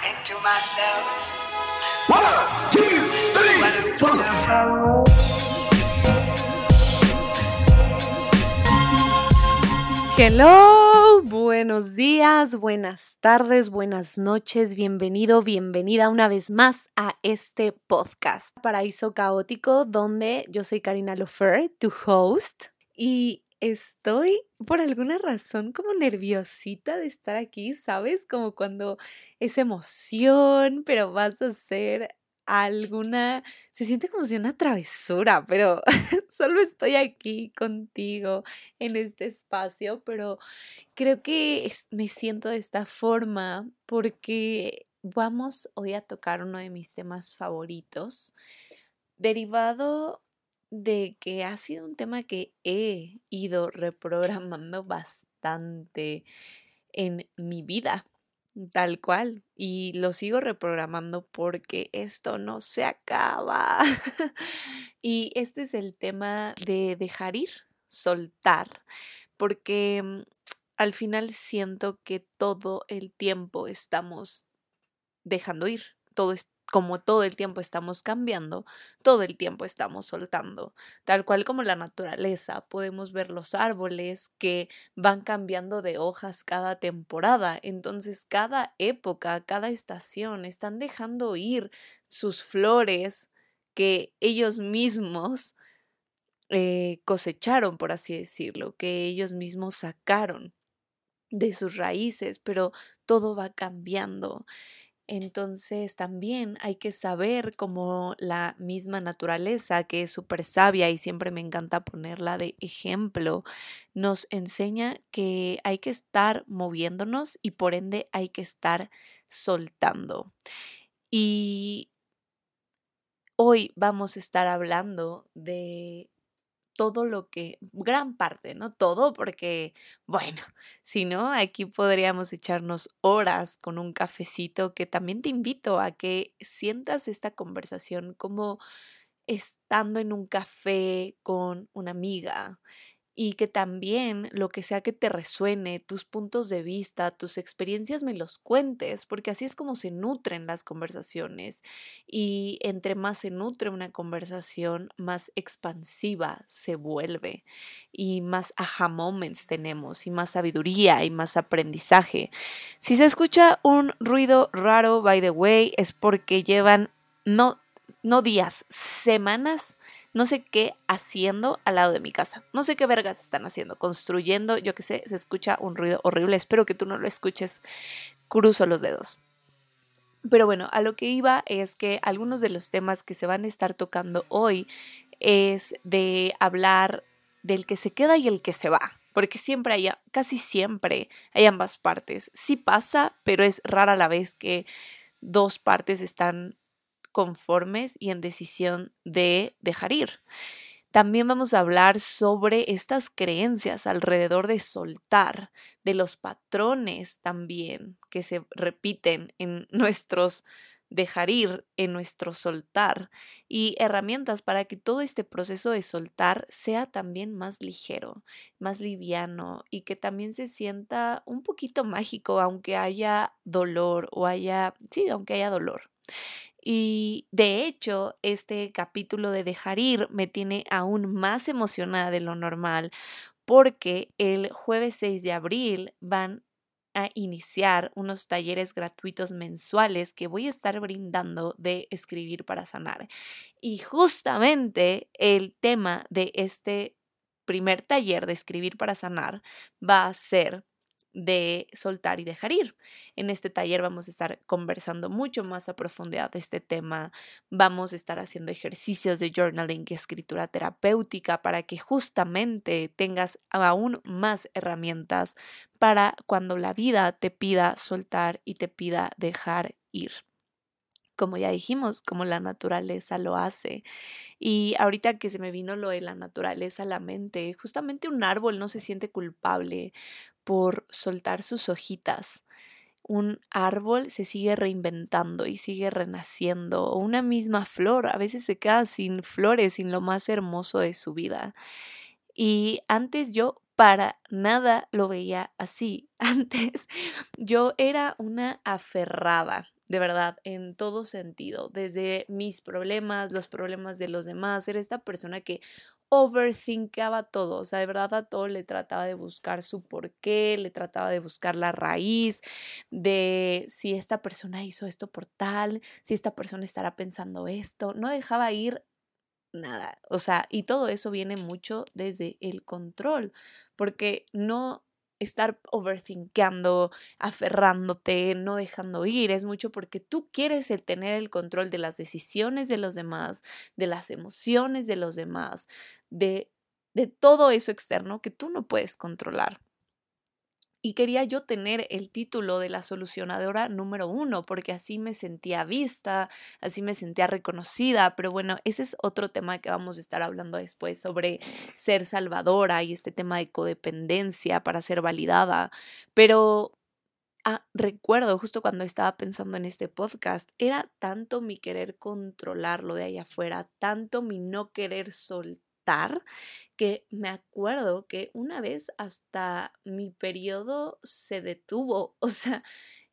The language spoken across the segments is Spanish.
into myself. One, two, three, four. Hello, buenos días, buenas tardes, buenas noches, bienvenido, bienvenida una vez más a este podcast Paraíso Caótico, donde yo soy Karina Lofer, tu host, y estoy por alguna razón como nerviosita de estar aquí, ¿sabes? Como cuando es emoción, pero vas a hacer alguna, se siente como si una travesura, pero solo estoy aquí contigo en este espacio, pero creo que me siento de esta forma porque vamos hoy a tocar uno de mis temas favoritos, derivado de que ha sido un tema que he ido reprogramando bastante en mi vida, tal cual, y lo sigo reprogramando porque esto no se acaba. Y este es el tema de dejar ir, soltar, porque mm, al final siento que todo el tiempo estamos dejando ir, todo como todo el tiempo estamos cambiando, todo el tiempo estamos soltando, tal cual como la naturaleza, podemos ver los árboles que van cambiando de hojas cada temporada, entonces cada época, cada estación están dejando ir sus flores que ellos mismos eh, cosecharon, por así decirlo, que ellos mismos sacaron de sus raíces, pero todo va cambiando. Entonces también hay que saber como la misma naturaleza, que es súper sabia y siempre me encanta ponerla de ejemplo, nos enseña que hay que estar moviéndonos y por ende hay que estar soltando. Y hoy vamos a estar hablando de todo lo que, gran parte, no todo, porque, bueno, si no, aquí podríamos echarnos horas con un cafecito que también te invito a que sientas esta conversación como estando en un café con una amiga y que también lo que sea que te resuene, tus puntos de vista, tus experiencias me los cuentes, porque así es como se nutren las conversaciones y entre más se nutre una conversación, más expansiva se vuelve y más aha moments tenemos y más sabiduría y más aprendizaje. Si se escucha un ruido raro, by the way, es porque llevan no no días, semanas, no sé qué haciendo al lado de mi casa. No sé qué vergas están haciendo, construyendo, yo qué sé, se escucha un ruido horrible. Espero que tú no lo escuches. Cruzo los dedos. Pero bueno, a lo que iba es que algunos de los temas que se van a estar tocando hoy es de hablar del que se queda y el que se va. Porque siempre hay, casi siempre hay ambas partes. Sí pasa, pero es rara la vez que dos partes están conformes y en decisión de dejar ir. También vamos a hablar sobre estas creencias alrededor de soltar, de los patrones también que se repiten en nuestros dejar ir, en nuestro soltar y herramientas para que todo este proceso de soltar sea también más ligero, más liviano y que también se sienta un poquito mágico aunque haya dolor o haya, sí, aunque haya dolor. Y de hecho, este capítulo de dejar ir me tiene aún más emocionada de lo normal porque el jueves 6 de abril van a iniciar unos talleres gratuitos mensuales que voy a estar brindando de escribir para sanar. Y justamente el tema de este primer taller de escribir para sanar va a ser de soltar y dejar ir. En este taller vamos a estar conversando mucho más a profundidad de este tema. Vamos a estar haciendo ejercicios de journaling y escritura terapéutica para que justamente tengas aún más herramientas para cuando la vida te pida soltar y te pida dejar ir como ya dijimos, como la naturaleza lo hace. Y ahorita que se me vino lo de la naturaleza a la mente, justamente un árbol no se siente culpable por soltar sus hojitas. Un árbol se sigue reinventando y sigue renaciendo. O una misma flor a veces se queda sin flores, sin lo más hermoso de su vida. Y antes yo para nada lo veía así. Antes yo era una aferrada de verdad, en todo sentido, desde mis problemas, los problemas de los demás, era esta persona que overthinkaba todo, o sea, de verdad a todo le trataba de buscar su porqué, le trataba de buscar la raíz de si esta persona hizo esto por tal, si esta persona estará pensando esto, no dejaba ir nada, o sea, y todo eso viene mucho desde el control, porque no estar overthinkando, aferrándote, no dejando ir, es mucho porque tú quieres el tener el control de las decisiones de los demás, de las emociones de los demás, de, de todo eso externo que tú no puedes controlar. Y quería yo tener el título de la solucionadora número uno, porque así me sentía vista, así me sentía reconocida. Pero bueno, ese es otro tema que vamos a estar hablando después sobre ser salvadora y este tema de codependencia para ser validada. Pero Ah, recuerdo justo cuando estaba pensando en este podcast, era tanto mi querer controlarlo de ahí afuera, tanto mi no querer soltar que me acuerdo que una vez hasta mi periodo se detuvo, o sea,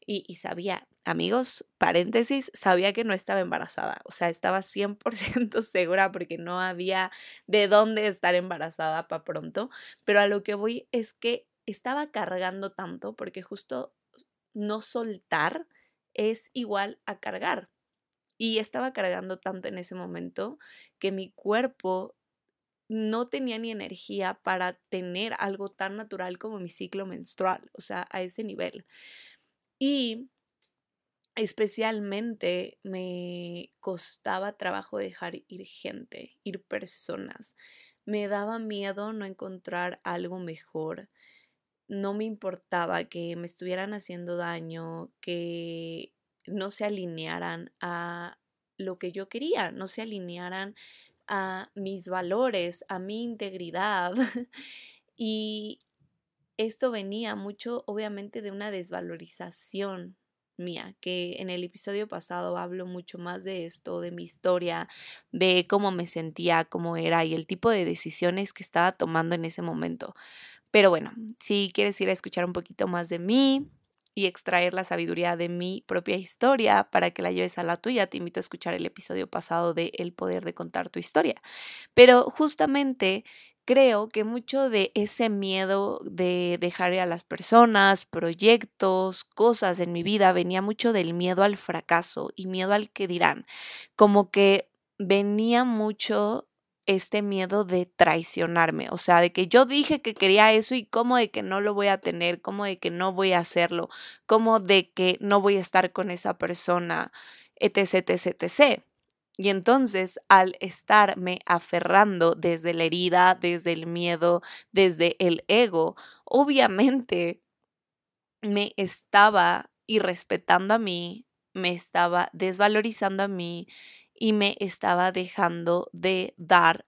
y, y, sabía, amigos, paréntesis, sabía que no estaba embarazada, o sea, estaba 100% segura porque no había de dónde estar embarazada para pronto, pero a lo que voy es que estaba cargando tanto porque justo no soltar es igual a cargar. Y estaba cargando tanto en ese momento que mi cuerpo no tenía ni energía para tener algo tan natural como mi ciclo menstrual, o sea, a ese nivel. Y especialmente me costaba trabajo dejar ir gente, ir personas. Me daba miedo no encontrar algo mejor. No me importaba que me estuvieran haciendo daño, que no se alinearan a lo que yo quería, no se alinearan a mis valores, a mi integridad. y esto venía mucho, obviamente, de una desvalorización mía, que en el episodio pasado hablo mucho más de esto, de mi historia, de cómo me sentía, cómo era y el tipo de decisiones que estaba tomando en ese momento. Pero bueno, si quieres ir a escuchar un poquito más de mí, y extraer la sabiduría de mi propia historia para que la lleves a la tuya, te invito a escuchar el episodio pasado de El poder de contar tu historia. Pero justamente creo que mucho de ese miedo de dejar a las personas, proyectos, cosas en mi vida venía mucho del miedo al fracaso y miedo al que dirán. Como que venía mucho este miedo de traicionarme, o sea, de que yo dije que quería eso y cómo de que no lo voy a tener, cómo de que no voy a hacerlo, cómo de que no voy a estar con esa persona, etc, etc, etc. Y entonces, al estarme aferrando desde la herida, desde el miedo, desde el ego, obviamente me estaba irrespetando a mí, me estaba desvalorizando a mí, y me estaba dejando de dar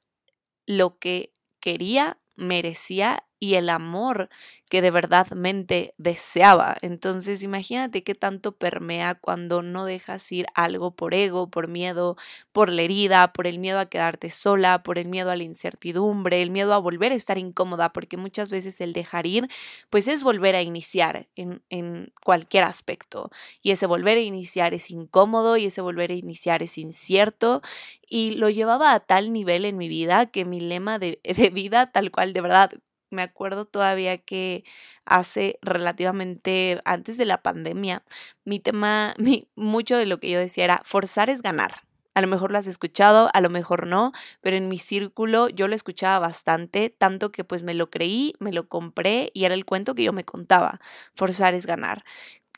lo que quería, merecía y el amor que de verdadmente deseaba. Entonces, imagínate qué tanto permea cuando no dejas ir algo por ego, por miedo, por la herida, por el miedo a quedarte sola, por el miedo a la incertidumbre, el miedo a volver a estar incómoda, porque muchas veces el dejar ir, pues es volver a iniciar en, en cualquier aspecto. Y ese volver a iniciar es incómodo y ese volver a iniciar es incierto. Y lo llevaba a tal nivel en mi vida que mi lema de, de vida, tal cual de verdad, me acuerdo todavía que hace relativamente antes de la pandemia, mi tema, mi, mucho de lo que yo decía era forzar es ganar. A lo mejor lo has escuchado, a lo mejor no, pero en mi círculo yo lo escuchaba bastante, tanto que pues me lo creí, me lo compré y era el cuento que yo me contaba. Forzar es ganar.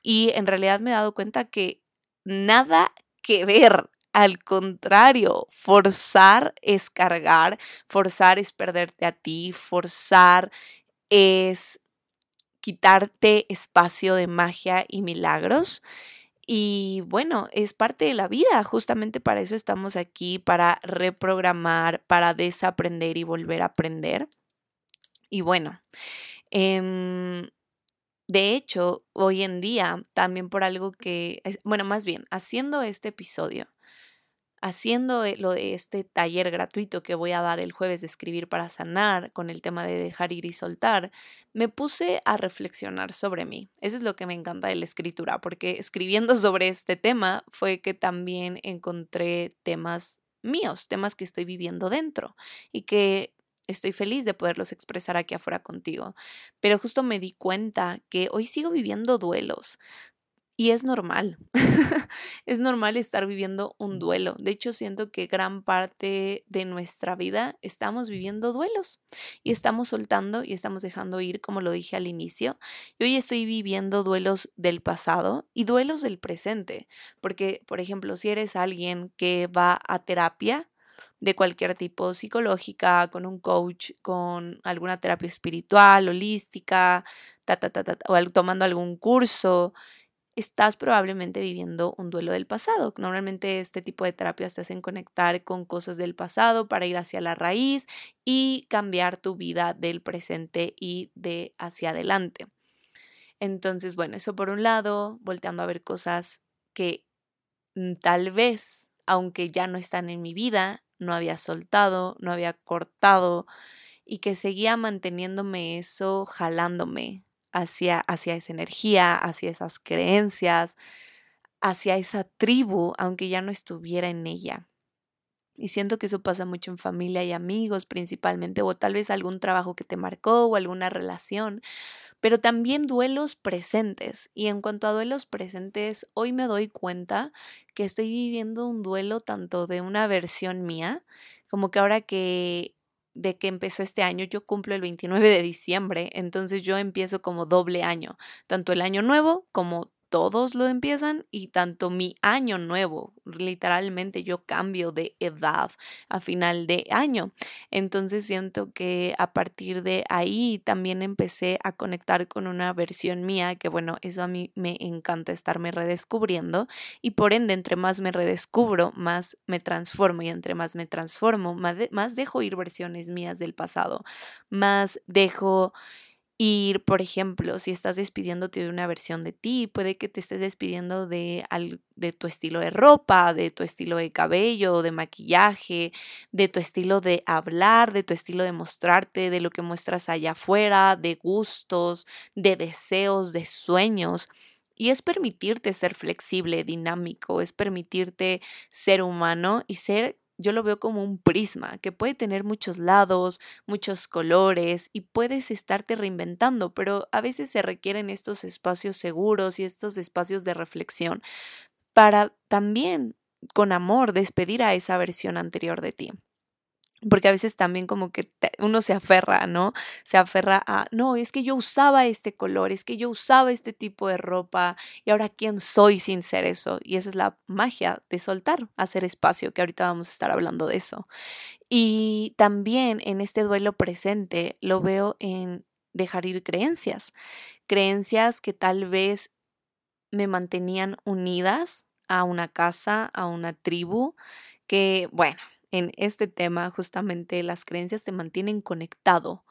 Y en realidad me he dado cuenta que nada que ver. Al contrario, forzar es cargar, forzar es perderte a ti, forzar es quitarte espacio de magia y milagros. Y bueno, es parte de la vida, justamente para eso estamos aquí, para reprogramar, para desaprender y volver a aprender. Y bueno, em, de hecho, hoy en día, también por algo que, bueno, más bien, haciendo este episodio, haciendo lo de este taller gratuito que voy a dar el jueves de escribir para sanar con el tema de dejar ir y soltar, me puse a reflexionar sobre mí. Eso es lo que me encanta de la escritura, porque escribiendo sobre este tema fue que también encontré temas míos, temas que estoy viviendo dentro y que estoy feliz de poderlos expresar aquí afuera contigo. Pero justo me di cuenta que hoy sigo viviendo duelos, y es normal, es normal estar viviendo un duelo. De hecho, siento que gran parte de nuestra vida estamos viviendo duelos y estamos soltando y estamos dejando ir, como lo dije al inicio. Y hoy estoy viviendo duelos del pasado y duelos del presente. Porque, por ejemplo, si eres alguien que va a terapia, de cualquier tipo, psicológica, con un coach, con alguna terapia espiritual, holística, ta, ta, ta, o tomando algún curso, estás probablemente viviendo un duelo del pasado. Normalmente este tipo de terapias te hacen conectar con cosas del pasado para ir hacia la raíz y cambiar tu vida del presente y de hacia adelante. Entonces, bueno, eso por un lado, volteando a ver cosas que mm, tal vez, aunque ya no están en mi vida, no había soltado, no había cortado y que seguía manteniéndome eso jalándome hacia, hacia esa energía, hacia esas creencias, hacia esa tribu, aunque ya no estuviera en ella. Y siento que eso pasa mucho en familia y amigos principalmente, o tal vez algún trabajo que te marcó o alguna relación, pero también duelos presentes. Y en cuanto a duelos presentes, hoy me doy cuenta que estoy viviendo un duelo tanto de una versión mía, como que ahora que de que empezó este año, yo cumplo el 29 de diciembre, entonces yo empiezo como doble año, tanto el año nuevo como todos lo empiezan y tanto mi año nuevo, literalmente yo cambio de edad a final de año. Entonces siento que a partir de ahí también empecé a conectar con una versión mía que bueno, eso a mí me encanta estarme redescubriendo y por ende entre más me redescubro, más me transformo y entre más me transformo, más, más dejo ir versiones mías del pasado, más dejo ir, por ejemplo, si estás despidiéndote de una versión de ti, puede que te estés despidiendo de, de tu estilo de ropa, de tu estilo de cabello, de maquillaje, de tu estilo de hablar, de tu estilo de mostrarte, de lo que muestras allá afuera, de gustos, de deseos, de sueños. Y es permitirte ser flexible, dinámico, es permitirte ser humano y ser yo lo veo como un prisma que puede tener muchos lados, muchos colores y puedes estarte reinventando, pero a veces se requieren estos espacios seguros y estos espacios de reflexión para también con amor despedir a esa versión anterior de ti porque a veces también como que uno se aferra, ¿no? Se aferra a, no, es que yo usaba este color, es que yo usaba este tipo de ropa y ahora quién soy sin ser eso. Y esa es la magia de soltar, hacer espacio, que ahorita vamos a estar hablando de eso. Y también en este duelo presente lo veo en dejar ir creencias, creencias que tal vez me mantenían unidas a una casa, a una tribu, que bueno, en este tema, justamente las creencias te mantienen conectado,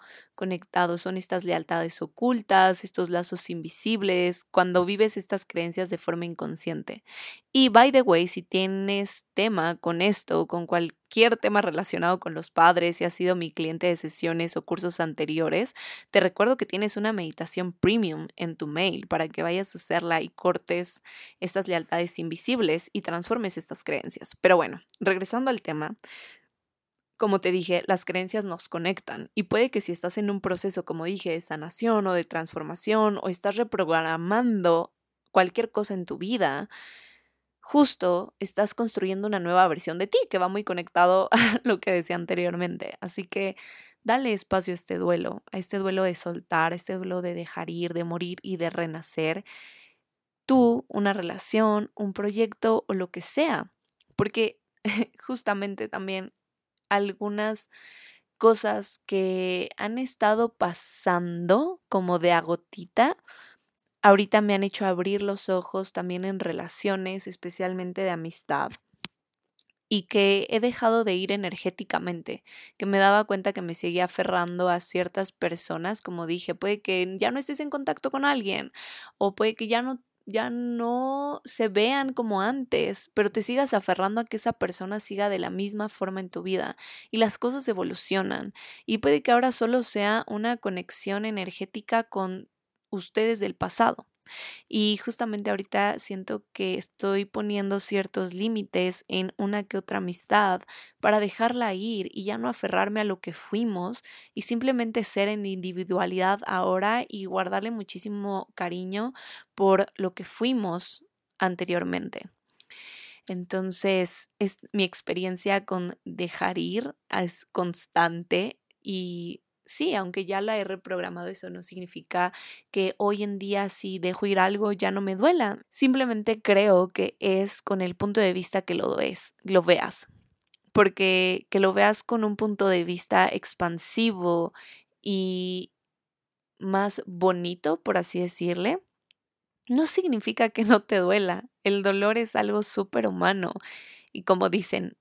son estas lealtades ocultas, estos lazos invisibles, cuando vives estas creencias de forma inconsciente. Y by the way, si tienes tema con esto, con cualquier tema relacionado con los padres, si has sido mi cliente de sesiones o cursos anteriores, te recuerdo que tienes una meditación premium en tu mail para que vayas a hacerla y cortes estas lealtades invisibles y transformes estas creencias. Pero bueno, regresando al tema, como te dije, las creencias nos conectan y puede que si estás en un proceso, como dije, de sanación o de transformación o estás reprogramando cualquier cosa en tu vida, justo estás construyendo una nueva versión de ti que va muy conectado a lo que decía anteriormente. Así que dale espacio a este duelo, a este duelo de soltar, a este duelo de dejar ir, de morir y de renacer. Tú, una relación, un proyecto o lo que sea. Porque justamente también algunas cosas que han estado pasando como de agotita, ahorita me han hecho abrir los ojos también en relaciones, especialmente de amistad y que he dejado de ir energéticamente, que me daba cuenta que me seguía aferrando a ciertas personas, como dije, puede que ya no estés en contacto con alguien o puede que ya no ya no se vean como antes, pero te sigas aferrando a que esa persona siga de la misma forma en tu vida y las cosas evolucionan y puede que ahora solo sea una conexión energética con ustedes del pasado. Y justamente ahorita siento que estoy poniendo ciertos límites en una que otra amistad para dejarla ir y ya no aferrarme a lo que fuimos y simplemente ser en individualidad ahora y guardarle muchísimo cariño por lo que fuimos anteriormente. Entonces, es mi experiencia con dejar ir es constante y sí, aunque ya la he reprogramado, eso no significa que hoy en día si dejo ir algo ya no me duela. Simplemente creo que es con el punto de vista que lo, es, lo veas. Porque que lo veas con un punto de vista expansivo y más bonito, por así decirle, no significa que no te duela. El dolor es algo súper humano. Y como dicen,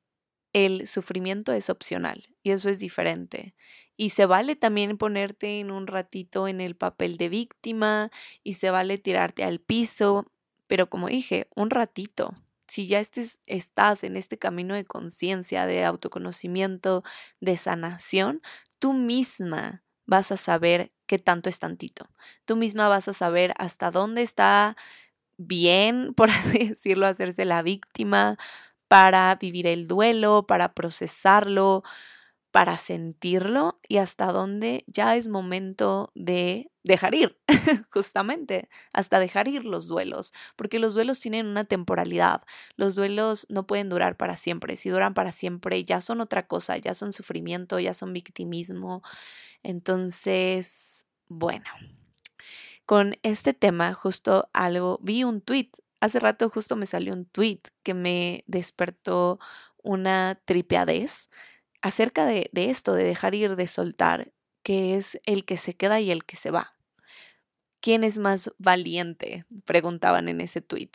el sufrimiento es opcional y eso es diferente. Y se vale también ponerte en un ratito en el papel de víctima y se vale tirarte al piso, pero como dije, un ratito. Si ya estás en este camino de conciencia, de autoconocimiento, de sanación, tú misma vas a saber qué tanto es tantito. Tú misma vas a saber hasta dónde está bien, por así decirlo, hacerse la víctima, para vivir el duelo, para procesarlo, para sentirlo y hasta dónde ya es momento de dejar ir, justamente, hasta dejar ir los duelos, porque los duelos tienen una temporalidad, los duelos no pueden durar para siempre, si duran para siempre ya son otra cosa, ya son sufrimiento, ya son victimismo, entonces, bueno. Con este tema, justo algo, vi un tweet Hace rato justo me salió un tweet que me despertó una tripeadez acerca de, de esto, de dejar ir, de soltar, que es el que se queda y el que se va. ¿Quién es más valiente? Preguntaban en ese tweet.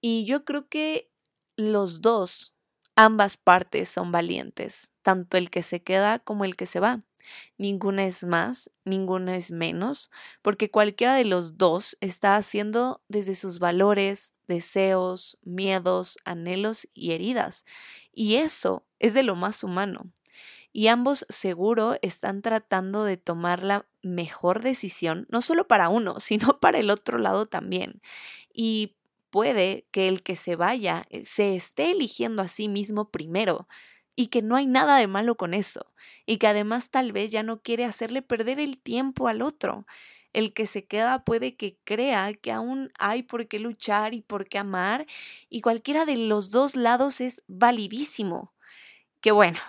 Y yo creo que los dos, ambas partes son valientes, tanto el que se queda como el que se va. Ninguna es más, ninguna es menos, porque cualquiera de los dos está haciendo desde sus valores, deseos, miedos, anhelos y heridas. Y eso es de lo más humano. Y ambos seguro están tratando de tomar la mejor decisión, no solo para uno, sino para el otro lado también. Y puede que el que se vaya eh, se esté eligiendo a sí mismo primero y que no hay nada de malo con eso, y que además tal vez ya no quiere hacerle perder el tiempo al otro. El que se queda puede que crea que aún hay por qué luchar y por qué amar, y cualquiera de los dos lados es validísimo. Que bueno,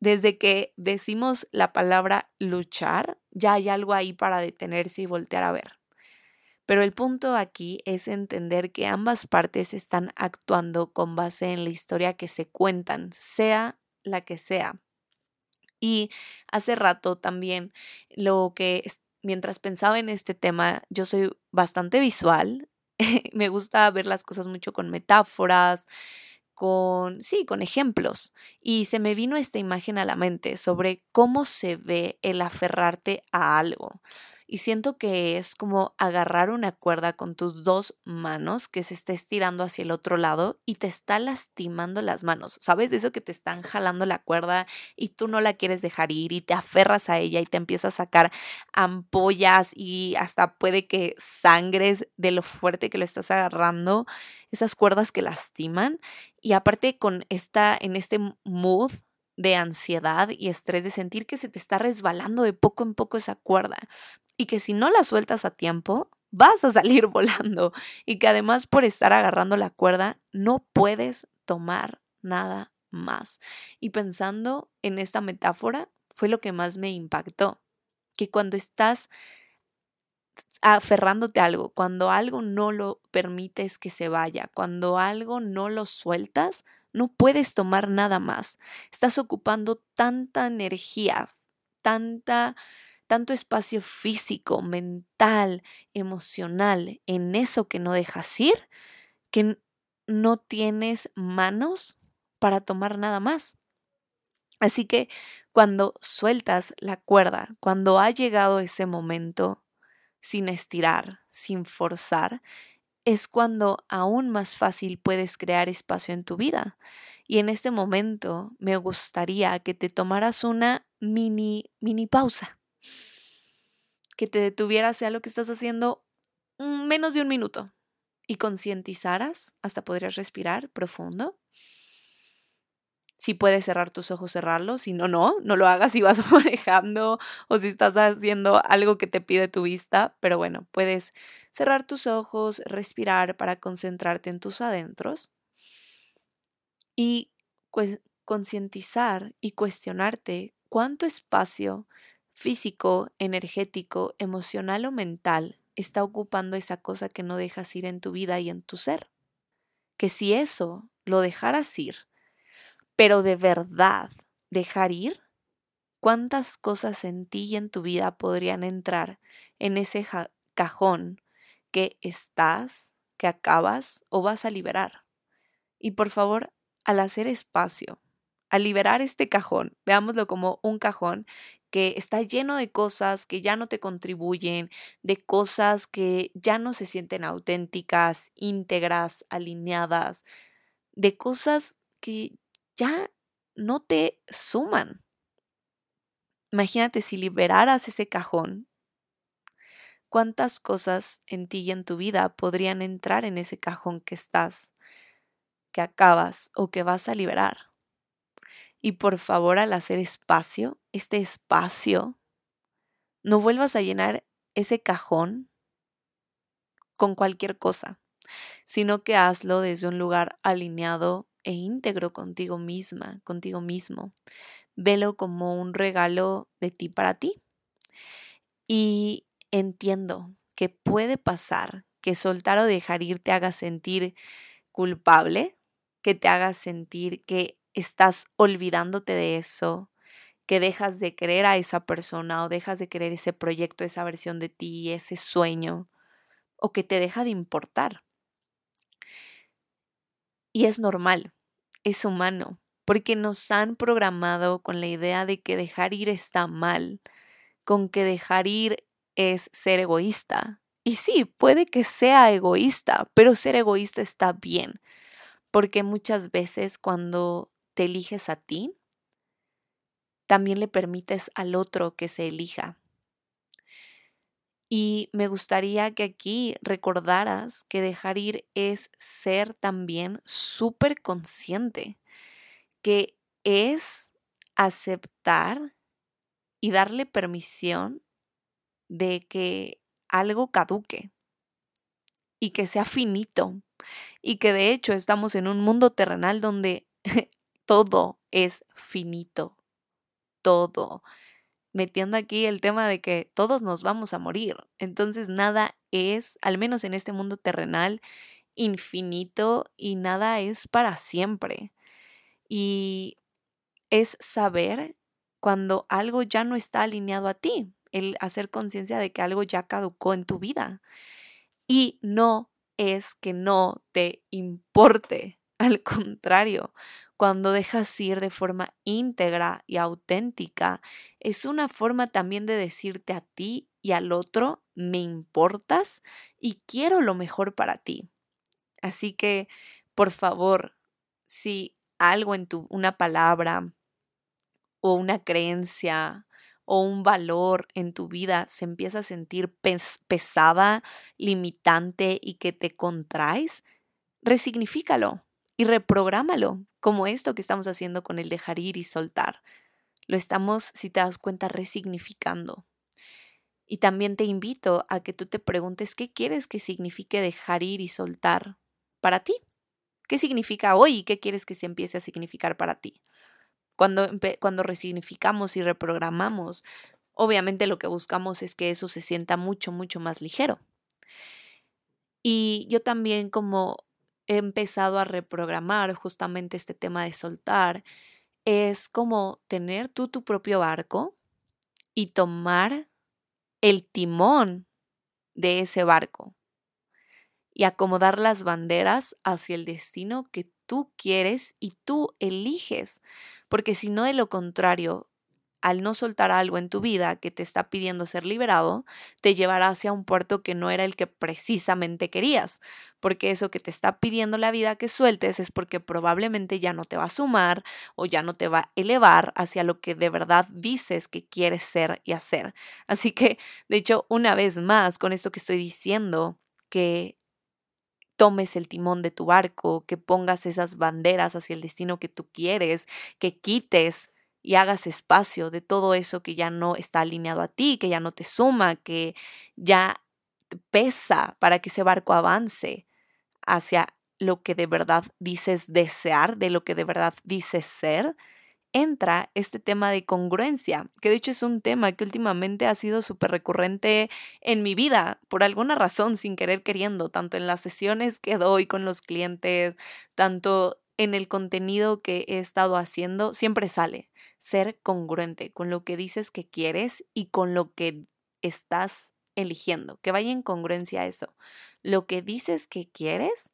desde que decimos la palabra luchar, ya hay algo ahí para detenerse y voltear a ver. Pero el punto aquí es entender que ambas partes están actuando con base en la historia que se cuentan, sea la que sea. Y hace rato también lo que mientras pensaba en este tema, yo soy bastante visual, me gusta ver las cosas mucho con metáforas, con, sí, con ejemplos. Y se me vino esta imagen a la mente sobre cómo se ve el aferrarte a algo. Y siento que es como agarrar una cuerda con tus dos manos que se está estirando hacia el otro lado y te está lastimando las manos. ¿Sabes? Eso que te están jalando la cuerda y tú no la quieres dejar ir y te aferras a ella y te empiezas a sacar ampollas y hasta puede que sangres de lo fuerte que lo estás agarrando. Esas cuerdas que lastiman. Y aparte con esta, en este mood de ansiedad y estrés de sentir que se te está resbalando de poco en poco esa cuerda y que si no la sueltas a tiempo, vas a salir volando y que además por estar agarrando la cuerda no puedes tomar nada más. Y pensando en esta metáfora fue lo que más me impactó, que cuando estás aferrándote a algo, cuando algo no lo permites que se vaya, cuando algo no lo sueltas, no puedes tomar nada más. Estás ocupando tanta energía, tanta tanto espacio físico, mental, emocional en eso que no dejas ir, que no tienes manos para tomar nada más. Así que cuando sueltas la cuerda, cuando ha llegado ese momento sin estirar, sin forzar, es cuando aún más fácil puedes crear espacio en tu vida. Y en este momento me gustaría que te tomaras una mini, mini pausa. Que te detuvieras a lo que estás haciendo menos de un minuto y concientizaras, hasta podrías respirar profundo. Si puedes cerrar tus ojos, cerrarlos. Si no, no, no lo hagas si vas manejando o si estás haciendo algo que te pide tu vista. Pero bueno, puedes cerrar tus ojos, respirar para concentrarte en tus adentros y concientizar y cuestionarte cuánto espacio físico, energético, emocional o mental está ocupando esa cosa que no dejas ir en tu vida y en tu ser. Que si eso lo dejaras ir, pero de verdad dejar ir, ¿cuántas cosas en ti y en tu vida podrían entrar en ese cajón que estás, que acabas o vas a liberar? Y por favor, al hacer espacio, al liberar este cajón, veámoslo como un cajón que está lleno de cosas que ya no te contribuyen, de cosas que ya no se sienten auténticas, íntegras, alineadas, de cosas que ya no te suman. Imagínate si liberaras ese cajón, cuántas cosas en ti y en tu vida podrían entrar en ese cajón que estás que acabas o que vas a liberar. Y por favor, al hacer espacio, este espacio, no vuelvas a llenar ese cajón con cualquier cosa, sino que hazlo desde un lugar alineado e íntegro contigo misma, contigo mismo. Velo como un regalo de ti para ti. Y entiendo que puede pasar que soltar o dejar ir te haga sentir culpable, que te haga sentir que estás olvidándote de eso, que dejas de querer a esa persona o dejas de querer ese proyecto, esa versión de ti, ese sueño, o que te deja de importar. Y es normal, es humano, porque nos han programado con la idea de que dejar ir está mal, con que dejar ir es ser egoísta. Y sí, puede que sea egoísta, pero ser egoísta está bien porque muchas veces cuando te eliges a ti, también le permites al otro que se elija. Y me gustaría que aquí recordaras que dejar ir es ser también súper consciente, que es aceptar y darle permisión de que algo caduque y que sea finito, y que de hecho estamos en un mundo terrenal donde todo es finito, todo. Metiendo aquí el tema de que todos nos vamos a morir. Entonces nada es, al menos en este mundo terrenal, infinito y nada es para siempre. Y es saber cuando algo ya no está alineado a ti, el hacer conciencia de que algo ya caducó en tu vida. Y no es que no te importe. Al contrario, cuando dejas ir de forma íntegra y auténtica, es una forma también de decirte a ti y al otro, me importas y quiero lo mejor para ti. Así que, por favor, si algo en tu, una palabra o una creencia o un valor en tu vida se empieza a sentir pesada, limitante y que te contraes, resignifícalo y reprográmalo, como esto que estamos haciendo con el dejar ir y soltar. Lo estamos, si te das cuenta, resignificando. Y también te invito a que tú te preguntes qué quieres que signifique dejar ir y soltar para ti. ¿Qué significa hoy y qué quieres que se empiece a significar para ti? Cuando, cuando resignificamos y reprogramamos, obviamente lo que buscamos es que eso se sienta mucho, mucho más ligero. Y yo también como he empezado a reprogramar justamente este tema de soltar, es como tener tú tu propio barco y tomar el timón de ese barco y acomodar las banderas hacia el destino que tú quieres y tú eliges, porque si no de lo contrario, al no soltar algo en tu vida que te está pidiendo ser liberado, te llevará hacia un puerto que no era el que precisamente querías, porque eso que te está pidiendo la vida que sueltes es porque probablemente ya no te va a sumar o ya no te va a elevar hacia lo que de verdad dices que quieres ser y hacer. Así que, de hecho, una vez más, con esto que estoy diciendo, que tomes el timón de tu barco, que pongas esas banderas hacia el destino que tú quieres, que quites y hagas espacio de todo eso que ya no está alineado a ti, que ya no te suma, que ya pesa para que ese barco avance hacia lo que de verdad dices desear, de lo que de verdad dices ser, entra este tema de congruencia, que de hecho es un tema que últimamente ha sido súper recurrente en mi vida, por alguna razón, sin querer queriendo, tanto en las sesiones que doy con los clientes, tanto en el contenido que he estado haciendo, siempre sale ser congruente con lo que dices que quieres y con lo que estás eligiendo, que vaya en congruencia a eso, lo que dices que quieres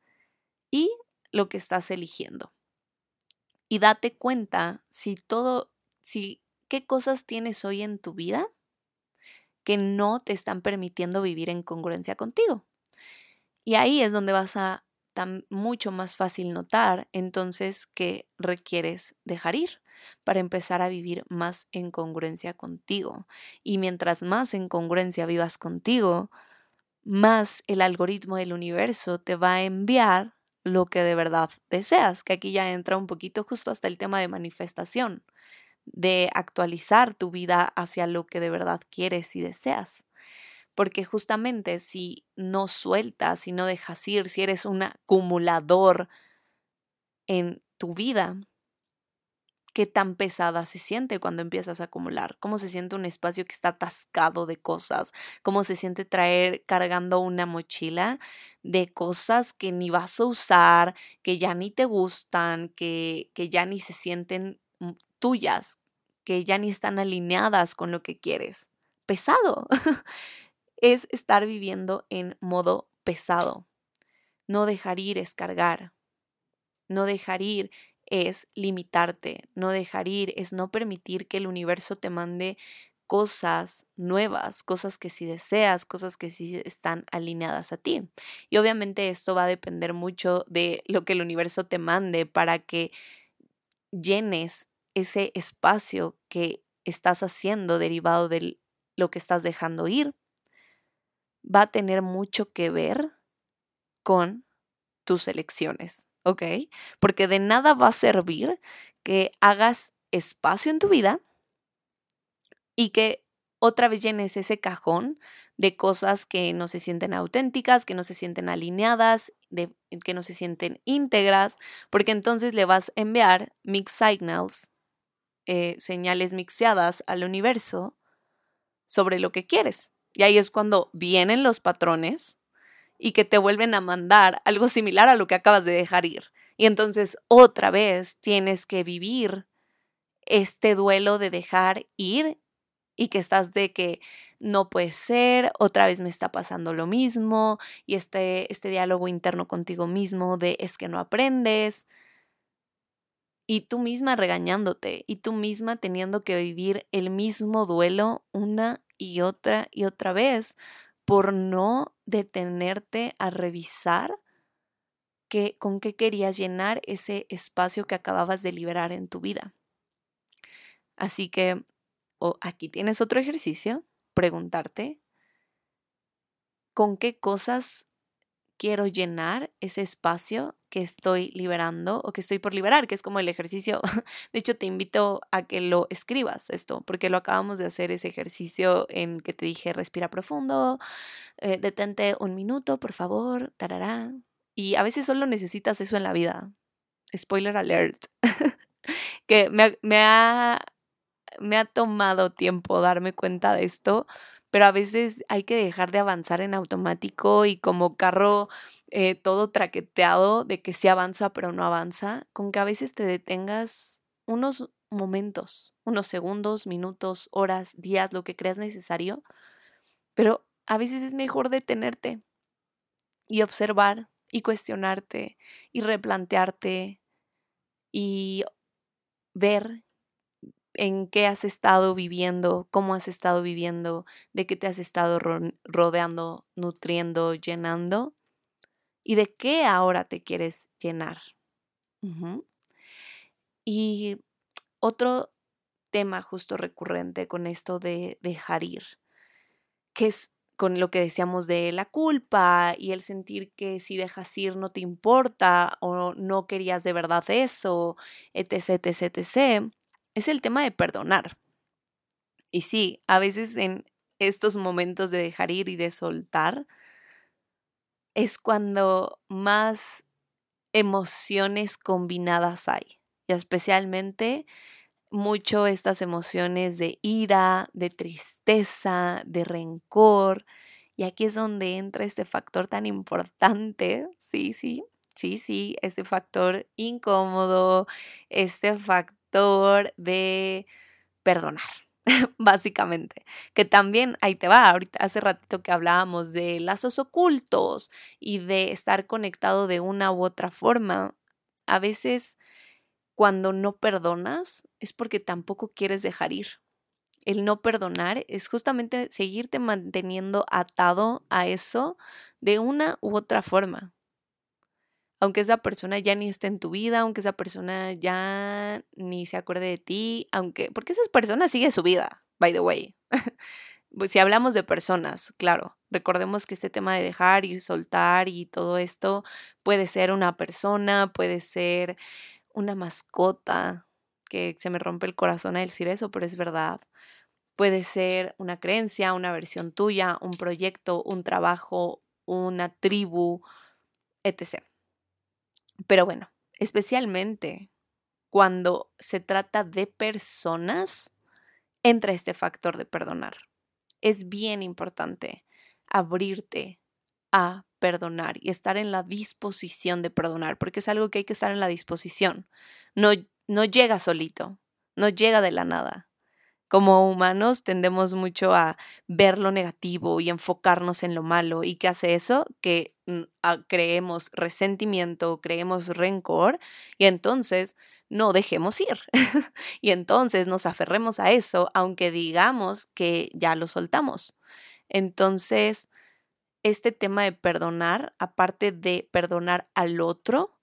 y lo que estás eligiendo. Y date cuenta si todo, si qué cosas tienes hoy en tu vida que no te están permitiendo vivir en congruencia contigo. Y ahí es donde vas a tan mucho más fácil notar entonces que requieres dejar ir para empezar a vivir más en congruencia contigo. Y mientras más en congruencia vivas contigo, más el algoritmo del universo te va a enviar lo que de verdad deseas, que aquí ya entra un poquito justo hasta el tema de manifestación, de actualizar tu vida hacia lo que de verdad quieres y deseas. Porque justamente si no sueltas, si no dejas ir, si eres un acumulador en tu vida, qué tan pesada se siente cuando empiezas a acumular, cómo se siente un espacio que está atascado de cosas, cómo se siente traer cargando una mochila de cosas que ni vas a usar, que ya ni te gustan, que, que ya ni se sienten tuyas, que ya ni están alineadas con lo que quieres. Pesado. es estar viviendo en modo pesado. No dejar ir es cargar. No dejar ir es limitarte, no dejar ir, es no permitir que el universo te mande cosas nuevas, cosas que si deseas, cosas que sí están alineadas a ti. Y obviamente esto va a depender mucho de lo que el universo te mande para que llenes ese espacio que estás haciendo derivado de lo que estás dejando ir. Va a tener mucho que ver con tus elecciones. ¿ok? Porque de nada va a servir que hagas espacio en tu vida y que otra vez llenes ese cajón de cosas que no se sienten auténticas, que no se sienten alineadas, de, que no se sienten íntegras, porque entonces le vas a enviar mix signals, eh, señales mixeadas al universo sobre lo que quieres. Y ahí es cuando vienen los patrones y que te vuelven a mandar algo similar a lo que acabas de dejar ir. Y entonces otra vez tienes que vivir este duelo de dejar ir y que estás de que no puede ser, otra vez me está pasando lo mismo y este, este diálogo interno contigo mismo de es que no aprendes y tú misma regañándote y tú misma teniendo que vivir el mismo duelo una y otra y otra vez por no detenerte a revisar que, con qué querías llenar ese espacio que acababas de liberar en tu vida. Así que aquí tienes otro ejercicio, preguntarte con qué cosas quiero llenar ese espacio que estoy liberando o que estoy por liberar, que es como el ejercicio. De hecho, te invito a que lo escribas esto, porque lo acabamos de hacer ese ejercicio en que te dije respira profundo, eh, detente un minuto, por favor, tarará. Y a veces solo necesitas eso en la vida. Spoiler alert. que me, ha, me ha tomado tiempo darme cuenta de esto pero a veces hay que dejar de avanzar en automático y como carro eh, todo traqueteado de que sí avanza pero no avanza, con que a veces te detengas unos momentos, unos segundos, minutos, horas, días, lo que creas necesario, pero a veces es mejor detenerte y observar y cuestionarte y replantearte y ver en qué has estado viviendo, cómo has estado viviendo, de qué te has estado rodeando, nutriendo, llenando y de qué ahora te quieres llenar. Y otro tema justo recurrente con esto de dejar ir, que es con lo que decíamos de la culpa y el sentir que si dejas ir no te importa o no querías de verdad eso, etc, etc, etc, es el tema de perdonar. Y sí, a veces en estos momentos de dejar ir y de soltar, es cuando más emociones combinadas hay. Y especialmente mucho estas emociones de ira, de tristeza, de rencor. Y aquí es donde entra este factor tan importante, sí, sí, sí, sí, este factor incómodo, este factor de perdonar, básicamente. Que también, ahí te va, ahorita hace ratito que hablábamos de lazos ocultos y de estar conectado de una u otra forma. A veces cuando no perdonas es porque tampoco quieres dejar ir. El no perdonar es justamente seguirte manteniendo atado a eso de una u otra forma. Aunque esa persona ya ni esté en tu vida, aunque esa persona ya ni se acuerde de ti, aunque, porque esa persona sigue su vida, by the way. Pues, si hablamos de personas, claro, recordemos que este tema de dejar y soltar y todo esto puede ser una persona, puede ser una mascota, que se me rompe el corazón al decir eso, pero es verdad. Puede ser una creencia, una versión tuya, un proyecto, un trabajo, una tribu, etc. Pero bueno, especialmente cuando se trata de personas, entra este factor de perdonar. Es bien importante abrirte a perdonar y estar en la disposición de perdonar, porque es algo que hay que estar en la disposición. No, no llega solito, no llega de la nada. Como humanos tendemos mucho a ver lo negativo y enfocarnos en lo malo. ¿Y qué hace eso? Que mm, creemos resentimiento, creemos rencor y entonces no dejemos ir. y entonces nos aferremos a eso, aunque digamos que ya lo soltamos. Entonces, este tema de perdonar, aparte de perdonar al otro,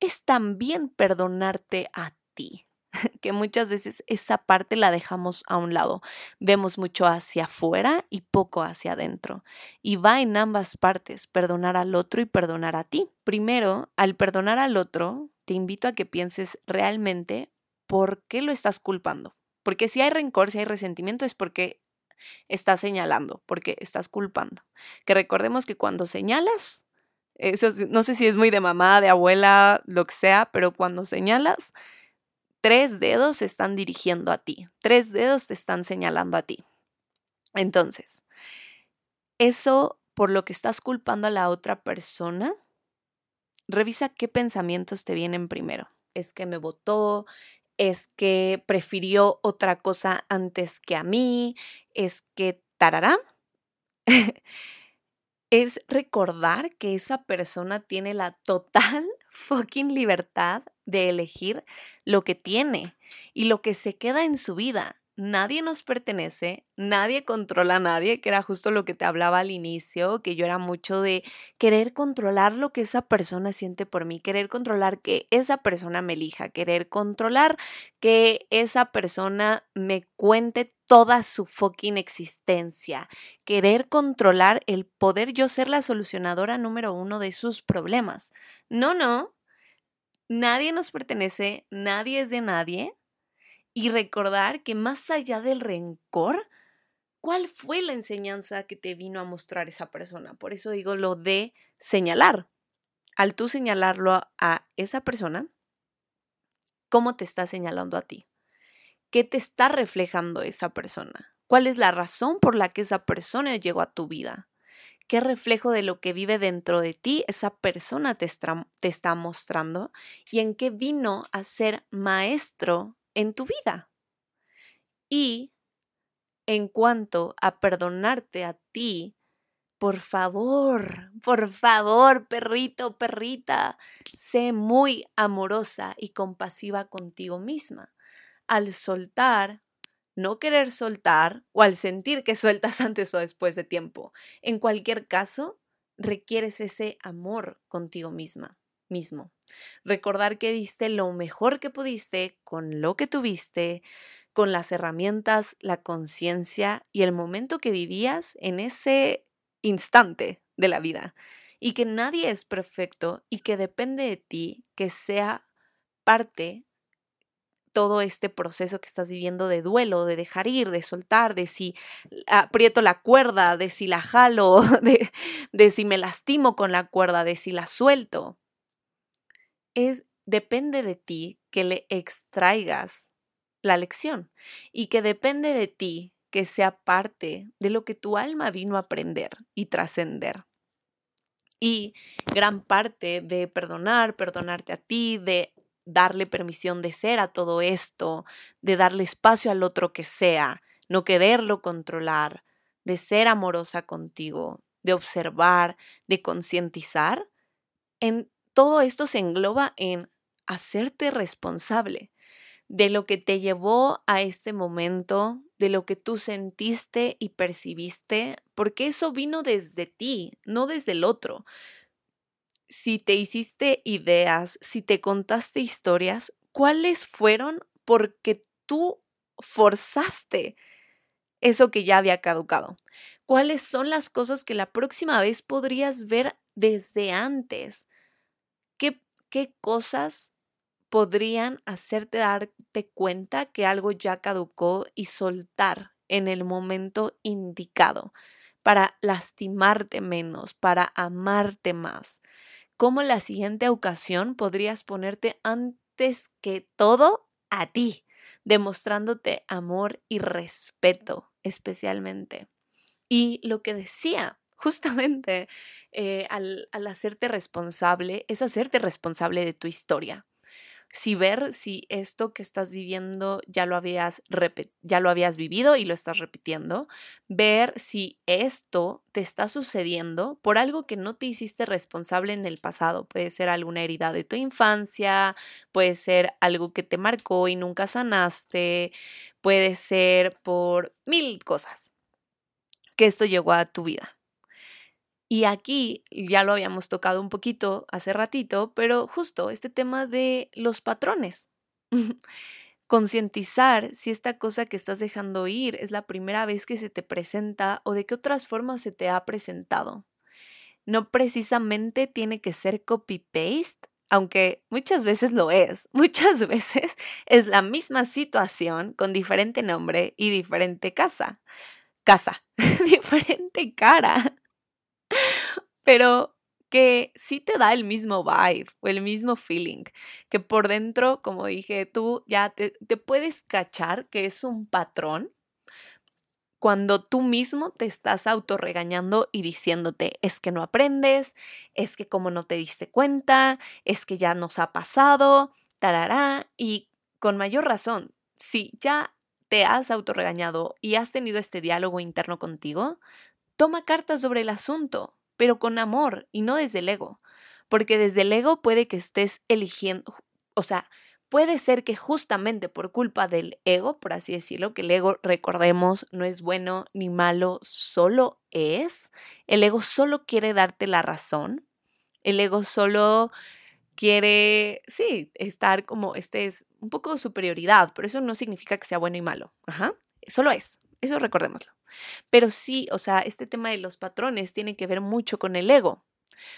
es también perdonarte a ti, que muchas veces esa parte la dejamos a un lado. Vemos mucho hacia afuera y poco hacia adentro. Y va en ambas partes, perdonar al otro y perdonar a ti. Primero, al perdonar al otro, te invito a que pienses realmente por qué lo estás culpando. Porque si hay rencor, si hay resentimiento, es porque estás señalando, porque estás culpando. Que recordemos que cuando señalas, eso no sé si es muy de mamá, de abuela, lo que sea, pero cuando señalas, tres dedos se están dirigiendo a ti, tres dedos te están señalando a ti. Entonces, eso por lo que estás culpando a la otra persona, revisa qué pensamientos te vienen primero. Es que me votó, es que prefirió otra cosa antes que a mí, es que tarará. es recordar que esa persona tiene la total fucking libertad de elegir lo que tiene y lo que se queda en su vida nadie nos pertenece, nadie controla a nadie, que era justo lo que te hablaba al inicio, que yo era mucho de querer controlar lo que esa persona siente por mí, querer controlar que esa persona me elija, querer controlar que esa persona me cuente toda su fucking existencia, querer controlar el poder yo ser la solucionadora número uno de sus problemas. No, no. Nadie nos pertenece, nadie es de nadie, y recordar que más allá del rencor, ¿cuál fue la enseñanza que te vino a mostrar esa persona? Por eso digo lo de señalar. Al tú señalarlo a esa persona, ¿cómo te está señalando a ti? ¿Qué te está reflejando esa persona? ¿Cuál es la razón por la que esa persona llegó a tu vida? ¿Qué reflejo de lo que vive dentro de ti esa persona te está, te está mostrando? ¿Y en qué vino a ser maestro en tu vida. Y en cuanto a perdonarte a ti, por favor, por favor, perrito, perrita, sé muy amorosa y compasiva contigo misma. al soltar, no querer soltar o al sentir que sueltas antes o después de tiempo. En cualquier caso, requieres ese amor contigo misma, mismo. Recordar que diste lo mejor que pudiste con lo que tuviste, con las herramientas, la conciencia y el momento que vivías en ese instante de la vida. Y que nadie es perfecto y que depende de ti que sea parte todo este proceso que estás viviendo de duelo, de dejar ir, de soltar, de si aprieto la cuerda, de si la jalo, de, de si me lastimo con la cuerda, de si la suelto. Es, depende de ti que le extraigas la lección y que depende de ti que sea parte de lo que tu alma vino a aprender y trascender. Y gran parte de perdonar, perdonarte a ti, de darle permisión de ser a todo esto, de darle espacio al otro que sea, no quererlo controlar, de ser amorosa contigo, de observar, de concientizar, en todo esto se engloba en hacerte responsable de lo que te llevó a este momento, de lo que tú sentiste y percibiste, porque eso vino desde ti, no desde el otro. Si te hiciste ideas, si te contaste historias, ¿cuáles fueron porque tú forzaste eso que ya había caducado? ¿Cuáles son las cosas que la próxima vez podrías ver desde antes? ¿Qué, qué cosas podrían hacerte darte cuenta que algo ya caducó y soltar en el momento indicado para lastimarte menos, para amarte más. ¿Cómo la siguiente ocasión podrías ponerte antes que todo a ti, demostrándote amor y respeto especialmente? Y lo que decía justamente eh, al, al hacerte responsable es hacerte responsable de tu historia si ver si esto que estás viviendo ya lo habías ya lo habías vivido y lo estás repitiendo, ver si esto te está sucediendo por algo que no te hiciste responsable en el pasado, puede ser alguna herida de tu infancia, puede ser algo que te marcó y nunca sanaste, puede ser por mil cosas que esto llegó a tu vida. Y aquí ya lo habíamos tocado un poquito hace ratito, pero justo este tema de los patrones. Concientizar si esta cosa que estás dejando ir es la primera vez que se te presenta o de qué otras formas se te ha presentado. No precisamente tiene que ser copy-paste, aunque muchas veces lo es. Muchas veces es la misma situación con diferente nombre y diferente casa. Casa, diferente cara pero que sí te da el mismo vibe o el mismo feeling, que por dentro, como dije, tú ya te, puedes cachar que es un patrón cuando tú mismo te estás autorregañando y diciéndote, es que no aprendes, es que como no te diste cuenta, es que ya nos ha pasado, tarará, y con mayor razón, si ya te has autorregañado y has tenido este diálogo interno contigo, toma cartas sobre el asunto, pero con amor y no desde el ego. Porque desde el ego puede que estés eligiendo, o sea, puede ser que justamente por culpa del ego, por así decirlo, que el ego, recordemos, no es bueno ni malo, solo es. El ego solo quiere darte la razón. El ego solo quiere, sí, estar como, este es un poco de superioridad, pero eso no significa que sea bueno y malo. Ajá, solo es. Eso recordémoslo. Pero sí, o sea, este tema de los patrones tiene que ver mucho con el ego.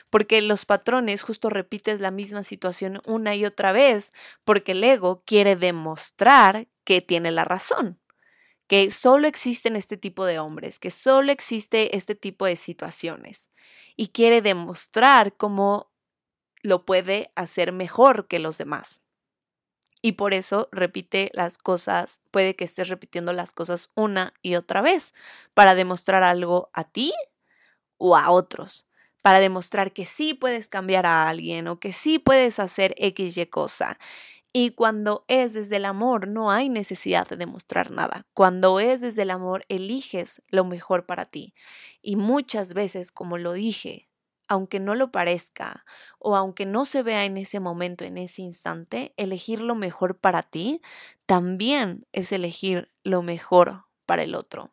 Porque los patrones justo repites la misma situación una y otra vez, porque el ego quiere demostrar que tiene la razón, que solo existen este tipo de hombres, que solo existe este tipo de situaciones, y quiere demostrar cómo lo puede hacer mejor que los demás. Y por eso repite las cosas, puede que estés repitiendo las cosas una y otra vez para demostrar algo a ti o a otros, para demostrar que sí puedes cambiar a alguien o que sí puedes hacer X y cosa. Y cuando es desde el amor, no hay necesidad de demostrar nada. Cuando es desde el amor, eliges lo mejor para ti. Y muchas veces, como lo dije aunque no lo parezca o aunque no se vea en ese momento, en ese instante, elegir lo mejor para ti también es elegir lo mejor para el otro.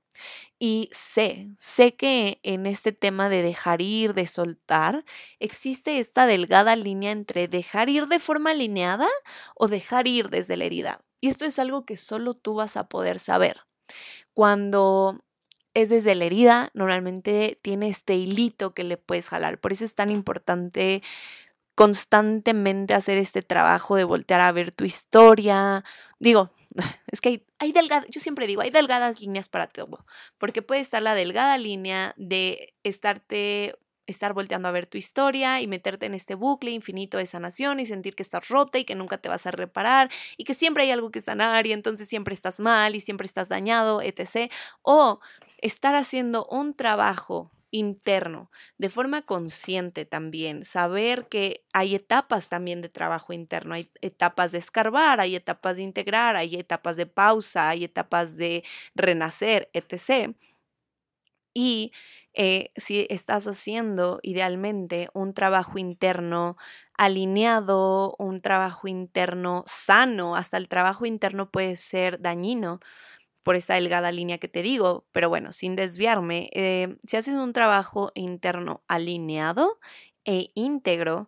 Y sé, sé que en este tema de dejar ir, de soltar, existe esta delgada línea entre dejar ir de forma alineada o dejar ir desde la herida. Y esto es algo que solo tú vas a poder saber. Cuando es desde la herida, normalmente tiene este hilito que le puedes jalar. Por eso es tan importante constantemente hacer este trabajo de voltear a ver tu historia. Digo, es que hay, hay delgadas, yo siempre digo, hay delgadas líneas para todo, porque puede estar la delgada línea de estarte estar volteando a ver tu historia y meterte en este bucle infinito de sanación y sentir que estás rota y que nunca te vas a reparar y que siempre hay algo que sanar y entonces siempre estás mal y siempre estás dañado, etc. O estar haciendo un trabajo interno, de forma consciente también, saber que hay etapas también de trabajo interno, hay etapas de escarbar, hay etapas de integrar, hay etapas de pausa, hay etapas de renacer, etc. Y eh, si estás haciendo idealmente un trabajo interno alineado, un trabajo interno sano, hasta el trabajo interno puede ser dañino por esa delgada línea que te digo, pero bueno, sin desviarme, eh, si haces un trabajo interno alineado e íntegro,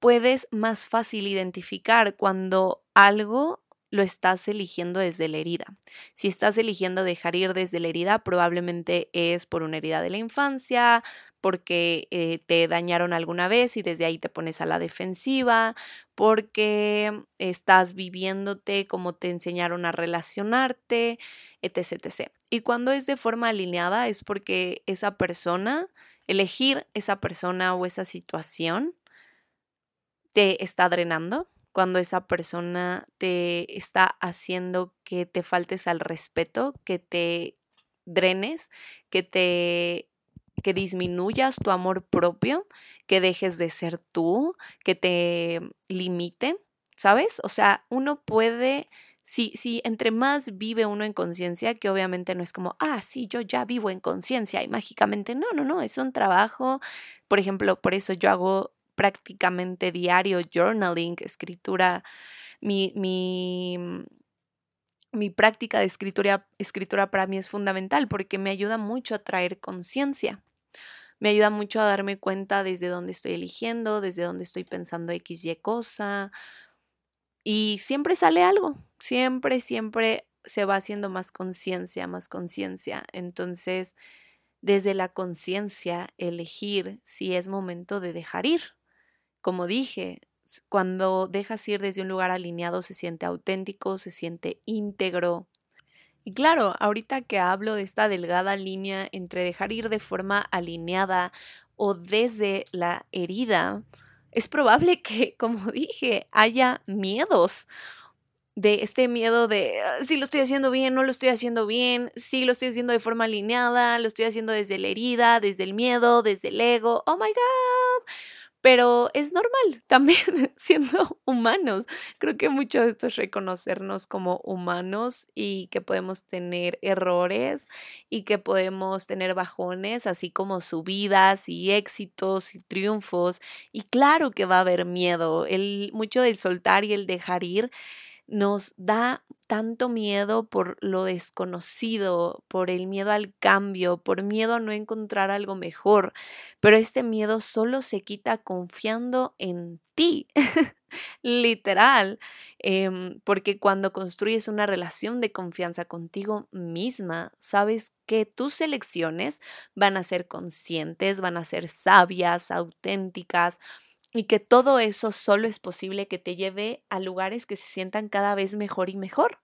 puedes más fácil identificar cuando algo lo estás eligiendo desde la herida. Si estás eligiendo dejar ir desde la herida, probablemente es por una herida de la infancia, porque eh, te dañaron alguna vez y desde ahí te pones a la defensiva, porque estás viviéndote como te enseñaron a relacionarte, etc, etc. Y cuando es de forma alineada es porque esa persona, elegir esa persona o esa situación, te está drenando, cuando esa persona te está haciendo que te faltes al respeto, que te drenes, que te que disminuyas tu amor propio, que dejes de ser tú, que te limite, ¿sabes? O sea, uno puede si, si entre más vive uno en conciencia, que obviamente no es como, ah, sí, yo ya vivo en conciencia y mágicamente, no, no, no, es un trabajo, por ejemplo, por eso yo hago prácticamente diario, journaling, escritura, mi, mi, mm, mi práctica de escritura, escritura para mí es fundamental porque me ayuda mucho a traer conciencia. Me ayuda mucho a darme cuenta desde dónde estoy eligiendo, desde dónde estoy pensando X, Y cosa. Y siempre sale algo, siempre, siempre se va haciendo más conciencia, más conciencia. Entonces, desde la conciencia, elegir si es momento de dejar ir. Como dije, cuando dejas ir desde un lugar alineado se siente auténtico, se siente íntegro. Y claro, ahorita que hablo de esta delgada línea entre dejar ir de forma alineada o desde la herida, es probable que, como dije, haya miedos de este miedo de ah, si lo estoy haciendo bien, no lo estoy haciendo bien, si lo estoy haciendo de forma alineada, lo estoy haciendo desde la herida, desde el miedo, desde el ego. Oh my God pero es normal también siendo humanos. Creo que mucho de esto es reconocernos como humanos y que podemos tener errores y que podemos tener bajones, así como subidas y éxitos y triunfos. Y claro que va a haber miedo. El, mucho del soltar y el dejar ir nos da tanto miedo por lo desconocido, por el miedo al cambio, por miedo a no encontrar algo mejor. Pero este miedo solo se quita confiando en ti, literal, em, porque cuando construyes una relación de confianza contigo misma, sabes que tus elecciones van a ser conscientes, van a ser sabias, auténticas y que todo eso solo es posible que te lleve a lugares que se sientan cada vez mejor y mejor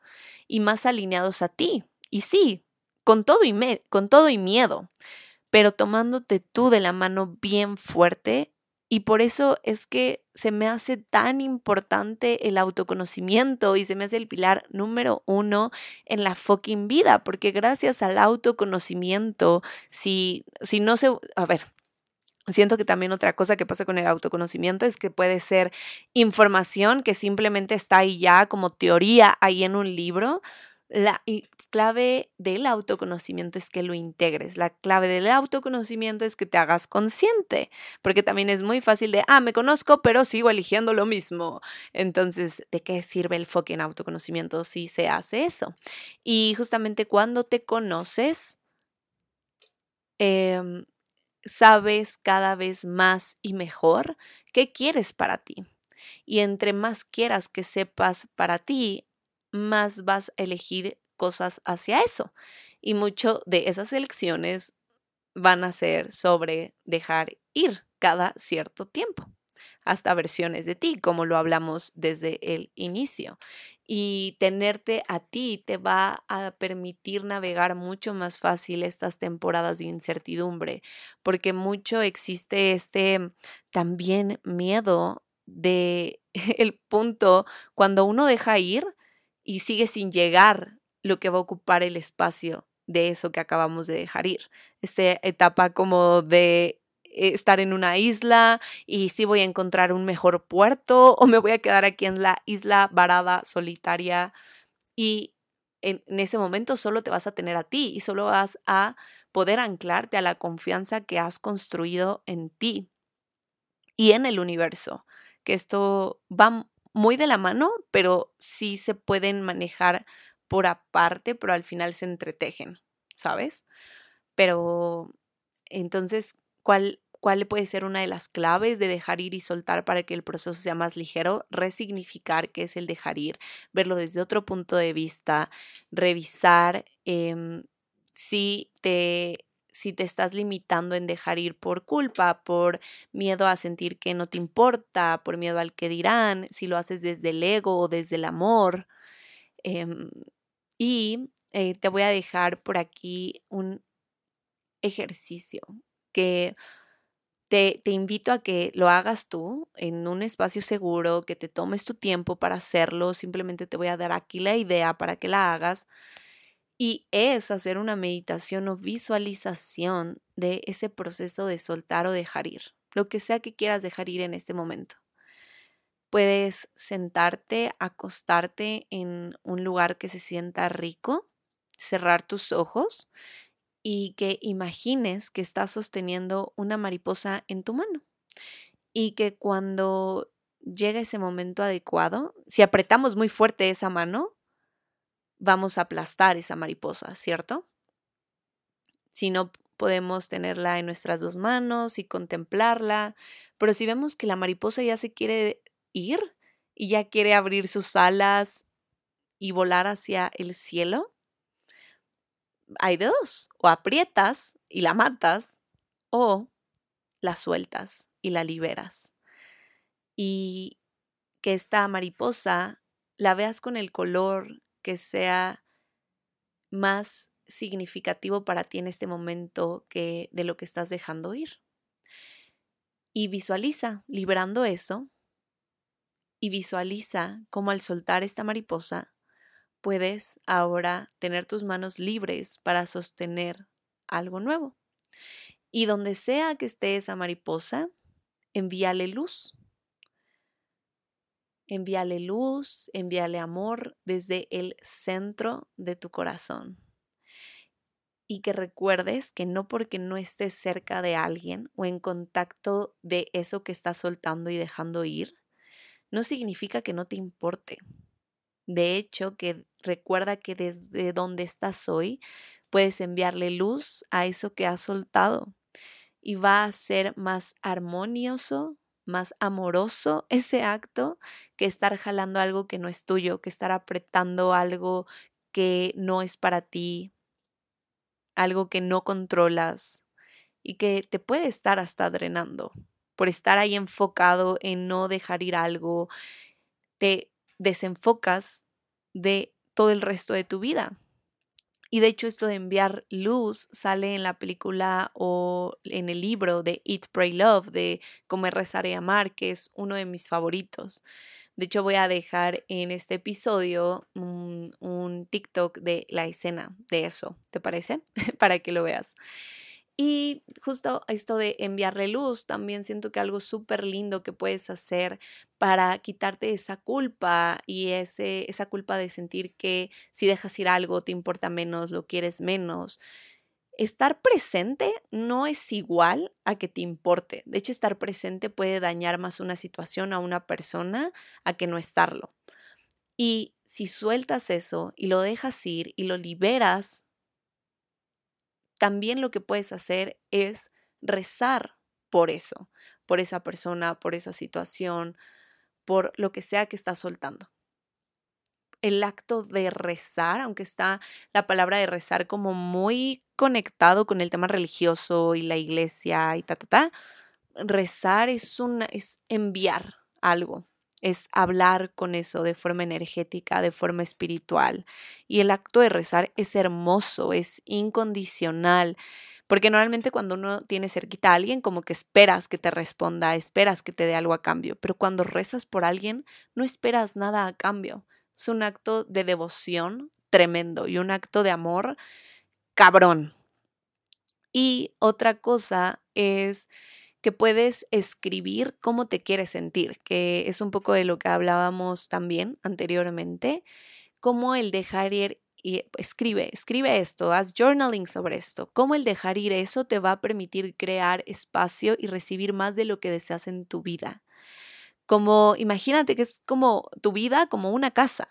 y más alineados a ti. Y sí, con todo y, con todo y miedo, pero tomándote tú de la mano bien fuerte y por eso es que se me hace tan importante el autoconocimiento y se me hace el pilar número uno en la fucking vida, porque gracias al autoconocimiento, si, si no se, a ver, Siento que también otra cosa que pasa con el autoconocimiento es que puede ser información que simplemente está ahí ya como teoría ahí en un libro, La clave del autoconocimiento es que lo integres. La clave del autoconocimiento es que te hagas consciente, porque también es muy fácil de, ah, me conozco, pero sigo eligiendo lo mismo. Entonces, ¿de qué sirve el fucking autoconocimiento si se hace eso? Y justamente cuando te conoces, em, sabes cada vez más y mejor qué quieres para ti. Y entre más quieras que sepas para ti, más vas a elegir cosas hacia eso. Y mucho de esas elecciones van a ser sobre dejar ir cada cierto tiempo, hasta versiones de ti, como lo hablamos desde el inicio. Y tenerte a ti te va a permitir navegar mucho más fácil estas temporadas de incertidumbre, porque mucho existe este también miedo de el punto cuando uno deja ir y sigue sin llegar lo que va a ocupar el espacio de eso que acabamos de dejar ir. Esta etapa como de estar en una isla y si voy a encontrar un mejor puerto o me voy a quedar aquí en la isla varada, solitaria y en, en, ese momento solo te vas a tener a ti y solo vas a poder anclarte a la confianza que has construido en ti y en el universo, que esto va muy de la mano, pero sí se pueden manejar por aparte, pero al final se entretejen, ¿sabes? Pero entonces, ¿cuál, ¿cuál puede ser una de las claves de dejar ir y soltar para que el proceso sea más ligero? Resignificar qué es el dejar ir, verlo desde otro punto de vista, revisar eh, si te si te estás limitando en dejar ir por culpa, por miedo a sentir que no te importa, por miedo al que dirán, si lo haces desde el ego o desde el amor. Em, y eh, te voy a dejar por aquí un ejercicio que te, te, invito a que lo hagas tú en un espacio seguro, que te tomes tu tiempo para hacerlo. Simplemente te voy a dar aquí la idea para que la hagas y es hacer una meditación o visualización de ese proceso de soltar o dejar ir, lo que sea que quieras dejar ir en este momento. Puedes sentarte, acostarte en un lugar que se sienta rico, cerrar tus ojos y que imagines que estás sosteniendo una mariposa en tu mano. Y que cuando llega ese momento adecuado, si apretamos muy fuerte esa mano, vamos a aplastar esa mariposa, ¿cierto? Si no podemos tenerla en nuestras dos manos y contemplarla, pero si vemos que la mariposa ya se quiere ir y ya quiere abrir sus alas y volar hacia el cielo, hay de dos, o aprietas y la matas, o la sueltas y la liberas. Y que esta mariposa la veas con el color que sea más significativo para ti en este momento que de lo que estás dejando ir. Y visualiza liberando eso y visualiza cómo al soltar esta mariposa puedes ahora tener tus manos libres para sostener algo nuevo. Y donde sea que esté esa mariposa, envíale luz. Envíale luz, envíale amor desde el centro de tu corazón. Y que recuerdes que no porque no estés cerca de alguien o en contacto de eso que estás soltando y dejando ir, no significa que no te importe. De hecho, que recuerda que desde donde estás hoy puedes enviarle luz a eso que has soltado y va a ser más armonioso, más amoroso ese acto que estar jalando algo que no es tuyo, que estar apretando algo que no es para ti, algo que no controlas y que te puede estar hasta drenando. Por estar ahí enfocado en no dejar ir algo, te desenfocas de todo el resto de tu vida. Y de hecho esto de enviar luz sale en la película o en el libro de Eat, Pray, Love de Comer, Rezar y Amar, que es uno de mis favoritos. De hecho voy a dejar en este episodio un, un TikTok de la escena de eso, ¿te parece? Para que lo veas. Y justo esto de enviarle luz, también siento que algo súper lindo que puedes hacer para quitarte esa culpa y ese, esa culpa de sentir que si dejas ir algo te importa menos, lo quieres menos. Estar presente no es igual a que te importe. De hecho, estar presente puede dañar más una situación a una persona a que no estarlo. Y si sueltas eso y lo dejas ir y lo liberas también lo que puedes hacer es rezar por eso, por esa persona, por esa situación, por lo que sea que estás soltando. El acto de rezar, aunque está la palabra de rezar como muy conectado con el tema religioso y la iglesia y ta, ta, ta, rezar es, es enviar algo, es hablar con eso de forma energética, de forma espiritual. Y el acto de rezar es hermoso, es incondicional, porque normalmente cuando uno tiene cerquita a alguien, como que esperas que te responda, esperas que te dé algo a cambio, pero cuando rezas por alguien, no esperas nada a cambio. Es un acto de devoción tremendo y un acto de amor cabrón. Y otra cosa es que puedes escribir cómo te quieres sentir, que es un poco de lo que hablábamos también anteriormente, como el dejar ir y escribe, escribe esto, haz journaling sobre esto. Cómo el dejar ir eso te va a permitir crear espacio y recibir más de lo que deseas en tu vida. Como imagínate que es como tu vida como una casa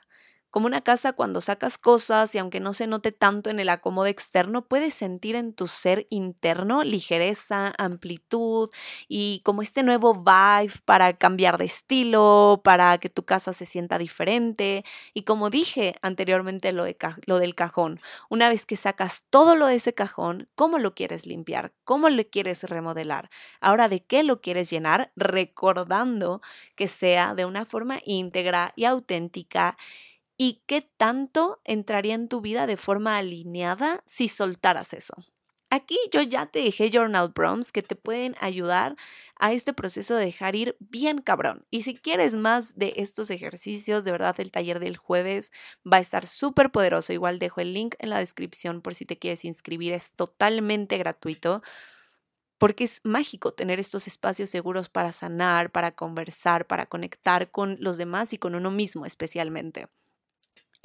como una casa cuando sacas cosas y aunque no se note tanto en el acomodo externo, puedes sentir en tu ser interno ligereza, amplitud y como este nuevo vibe para cambiar de estilo, para que tu casa se sienta diferente. Y como dije anteriormente lo, de lo del cajón, una vez que sacas todo lo de ese cajón, ¿cómo lo quieres limpiar? ¿Cómo lo quieres remodelar? Ahora, ¿de qué lo quieres llenar? Recordando que sea de una forma íntegra y auténtica y qué tanto entraría en tu vida de forma alineada si soltaras eso. Aquí yo ya te dejé journal prompts que te pueden ayudar a este proceso de dejar ir bien cabrón. Y si quieres más de estos ejercicios, de verdad el taller del jueves va a estar súper poderoso. Igual dejo el link en la descripción por si te quieres inscribir. Es totalmente gratuito porque es mágico tener estos espacios seguros para sanar, para conversar, para conectar con los demás y con uno mismo especialmente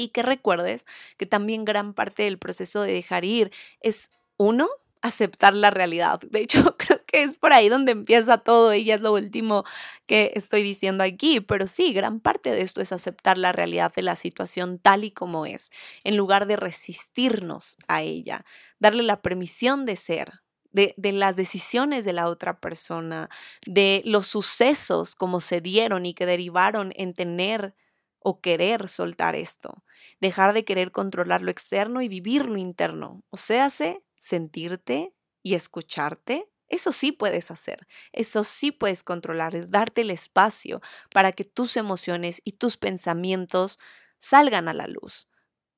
y que recuerdes que también gran parte del proceso de dejar ir es uno, aceptar la realidad. De hecho, creo que es por ahí donde empieza todo y es lo último que estoy diciendo aquí, pero sí, gran parte de esto es aceptar la realidad de la situación tal y como es, en lugar de resistirnos a ella, darle la permisión de ser, de, de, las decisiones de la otra persona, de los sucesos como se dieron y que derivaron en tener o querer soltar esto, dejar de querer controlar lo externo y vivir lo interno, o sea, sentirte y escucharte. Eso sí puedes hacer, eso sí puedes controlar, darte el espacio para que tus emociones y tus pensamientos salgan a la luz.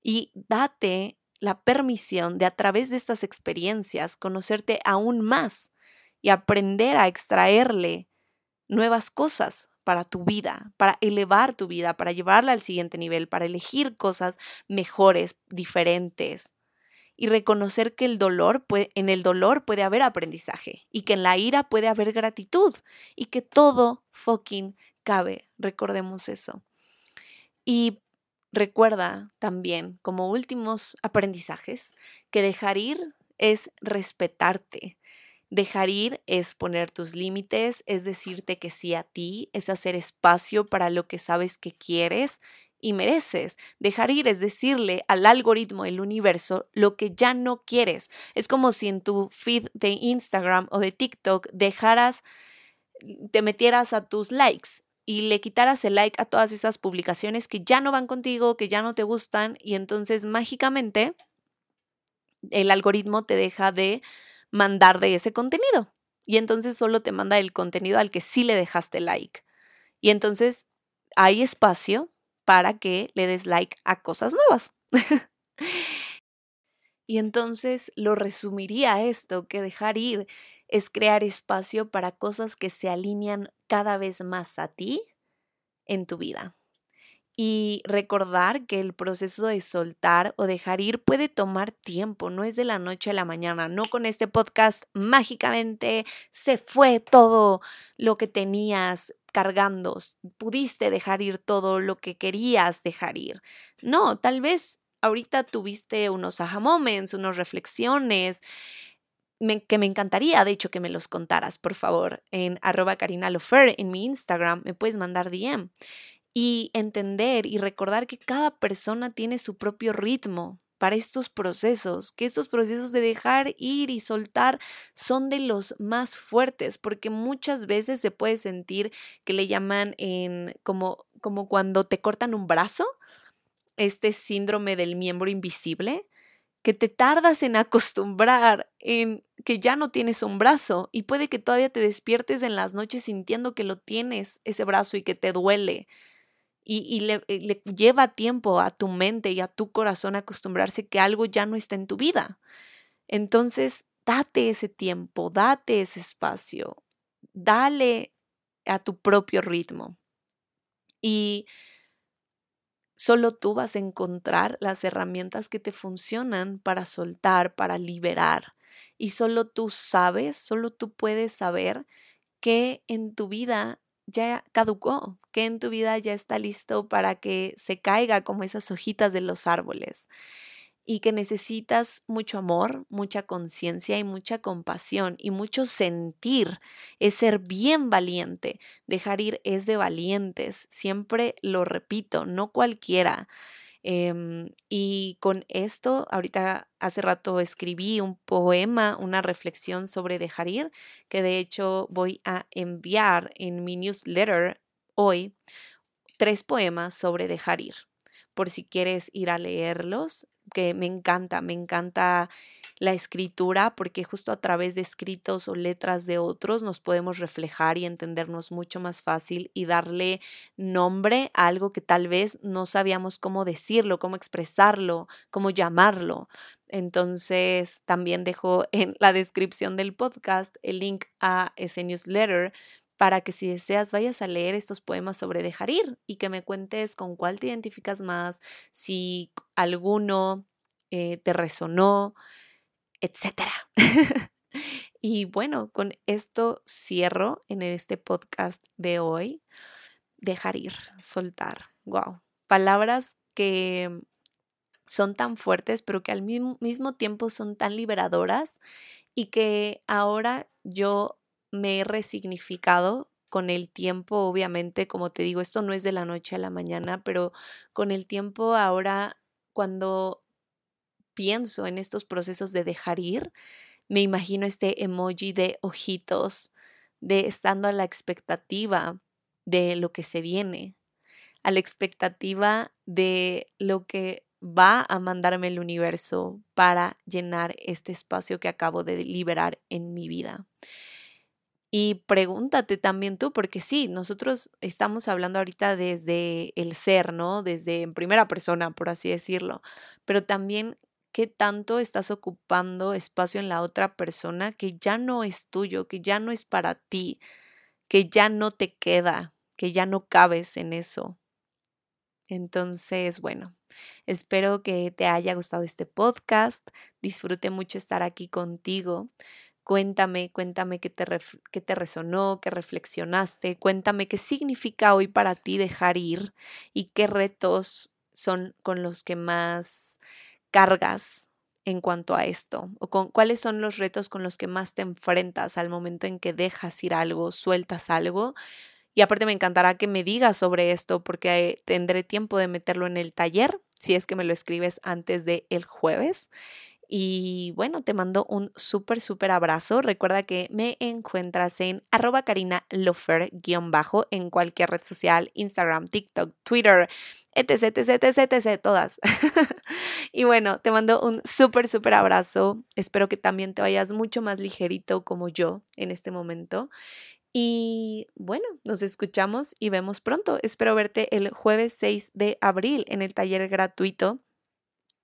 Y date la permisión de a través de estas experiencias conocerte aún más y aprender a extraerle nuevas cosas para tu vida, para elevar tu vida, para llevarla al siguiente nivel, para elegir cosas mejores, diferentes. Y reconocer que el dolor puede, en el dolor puede haber aprendizaje y que en la ira puede haber gratitud y que todo fucking cabe. Recordemos eso. Y recuerda también, como últimos aprendizajes, que dejar ir es respetarte, Dejar ir es poner tus límites, es decirte que sí a ti, es hacer espacio para lo que sabes que quieres y mereces. Dejar ir es decirle al algoritmo del universo lo que ya no quieres. Es como si en tu feed de Instagram o de TikTok dejaras, te metieras a tus likes y le quitaras el like a todas esas publicaciones que ya no van contigo, que ya no te gustan y entonces mágicamente el algoritmo te deja de mandar de ese contenido. Y entonces solo te manda el contenido al que sí le dejaste like. Y entonces hay espacio para que le des like a cosas nuevas. y entonces lo resumiría esto, que dejar ir es crear espacio para cosas que se alinean cada vez más a ti en tu vida. Y recordar que el proceso de soltar o dejar ir puede tomar tiempo, no es de la noche a la mañana, no con este podcast mágicamente se fue todo lo que tenías cargando, pudiste dejar ir todo lo que querías dejar ir. No, tal vez ahorita tuviste unos aha moments, unas reflexiones, que me encantaría, de hecho, que me los contaras, por favor, en arroba Karina en mi Instagram, me puedes mandar DM y entender y recordar que cada persona tiene su propio ritmo para estos procesos, que estos procesos de dejar ir y soltar son de los más fuertes, porque muchas veces se puede sentir que le llaman en como como cuando te cortan un brazo, este síndrome del miembro invisible, que te tardas en acostumbrar en que ya no tienes un brazo y puede que todavía te despiertes en las noches sintiendo que lo tienes ese brazo y que te duele y, le, eh, le, lleva tiempo a tu mente y a tu corazón acostumbrarse que algo ya no está en tu vida. Entonces, date ese tiempo, date ese espacio, dale a tu propio ritmo. Y solo tú vas a encontrar las herramientas que te funcionan para soltar, para liberar. Y solo tú sabes, solo tú puedes saber que en tu vida ya caducó, que en tu vida ya está listo para que se caiga como esas hojitas de los árboles y que necesitas mucho amor, mucha conciencia y mucha compasión y mucho sentir, es ser bien valiente. Dejar ir es de valientes, siempre lo repito, no cualquiera. Em, y con esto, ahorita hace rato escribí un poema, una reflexión sobre dejar ir, que de hecho voy a enviar en mi newsletter hoy tres poemas sobre dejar ir. Por si quieres ir a leerlos, que me encanta, me encanta la escritura porque justo a través de escritos o letras de otros nos podemos reflejar y entendernos mucho más fácil y darle nombre a algo que tal vez no sabíamos cómo decirlo, cómo expresarlo, cómo llamarlo. Entonces también dejo en la descripción del podcast el link a ese newsletter para que si deseas vayas a leer estos poemas sobre dejar ir y que me cuentes con cuál te identificas más, si alguno eh, te resonó, etc. y bueno, con esto cierro en este podcast de hoy. Dejar ir, soltar. Wow. Palabras que son tan fuertes, pero que al mismo tiempo son tan liberadoras y que ahora yo me he resignificado con el tiempo, obviamente, como te digo, esto no es de la noche a la mañana, pero con el tiempo ahora, cuando pienso en estos procesos de dejar ir, me imagino este emoji de ojitos, de estando a la expectativa de lo que se viene, a la expectativa de lo que va a mandarme el universo para llenar este espacio que acabo de liberar en mi vida. Y pregúntate también tú, porque sí, nosotros estamos hablando ahorita desde el ser, ¿no? Desde en primera persona, por así decirlo, pero también qué tanto estás ocupando espacio en la otra persona que ya no es tuyo, que ya no es para ti, que ya no te queda, que ya no cabes en eso. Entonces, bueno, espero que te haya gustado este podcast, disfrute mucho estar aquí contigo. Cuéntame, cuéntame qué te, qué te resonó, qué reflexionaste, cuéntame qué significa hoy para ti dejar ir y qué retos son con los que más cargas en cuanto a esto o con cuáles son los retos con los que más te enfrentas al momento en que dejas ir algo, sueltas algo. Y aparte me encantará que me digas sobre esto porque tendré tiempo de meterlo en el taller si es que me lo escribes antes del el jueves. Y bueno, te mando un súper, súper abrazo. Recuerda que me encuentras en arroba bajo en cualquier red social, Instagram, TikTok, Twitter, etc, etc, etc, etc, todas. y bueno, te mando un súper, súper abrazo. Espero que también te vayas mucho más ligerito como yo en este momento. Y bueno, nos escuchamos y vemos pronto. Espero verte el jueves 6 de abril en el taller gratuito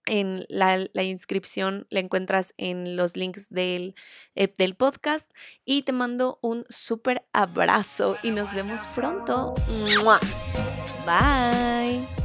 en la, inscripción la encuentras en los links del, eh, del podcast y te mando un súper abrazo y nos vemos pronto. Bye.